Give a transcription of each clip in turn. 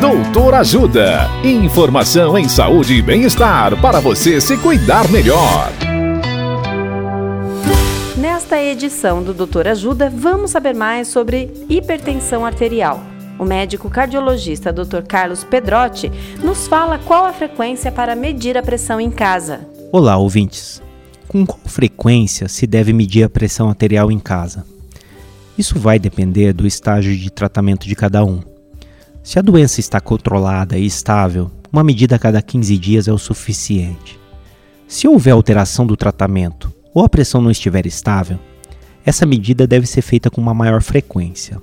Doutor Ajuda. Informação em saúde e bem-estar para você se cuidar melhor. Nesta edição do Doutor Ajuda, vamos saber mais sobre hipertensão arterial. O médico cardiologista Dr. Carlos Pedrotti nos fala qual a frequência para medir a pressão em casa. Olá, ouvintes. Com qual frequência se deve medir a pressão arterial em casa? Isso vai depender do estágio de tratamento de cada um. Se a doença está controlada e estável, uma medida a cada 15 dias é o suficiente. Se houver alteração do tratamento ou a pressão não estiver estável, essa medida deve ser feita com uma maior frequência.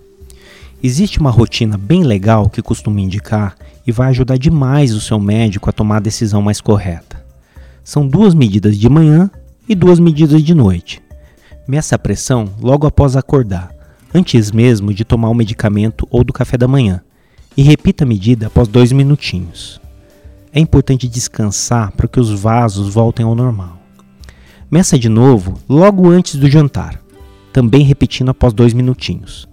Existe uma rotina bem legal que costumo indicar e vai ajudar demais o seu médico a tomar a decisão mais correta. São duas medidas de manhã e duas medidas de noite. Meça a pressão logo após acordar, antes mesmo de tomar o medicamento ou do café da manhã e repita a medida após dois minutinhos. É importante descansar para que os vasos voltem ao normal. Meça de novo logo antes do jantar, também repetindo após dois minutinhos.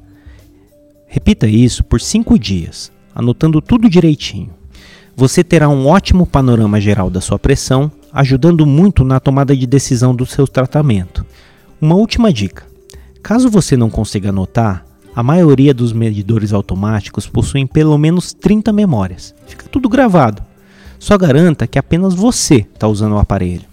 Repita isso por cinco dias, anotando tudo direitinho. Você terá um ótimo panorama geral da sua pressão, ajudando muito na tomada de decisão do seu tratamento. Uma última dica: caso você não consiga anotar, a maioria dos medidores automáticos possuem pelo menos 30 memórias. Fica tudo gravado. Só garanta que apenas você está usando o aparelho.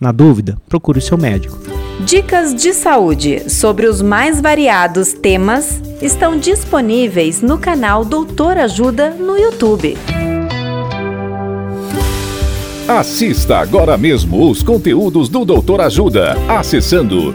Na dúvida, procure o seu médico. Dicas de saúde sobre os mais variados temas estão disponíveis no canal Doutor Ajuda no YouTube. Assista agora mesmo os conteúdos do Doutor Ajuda acessando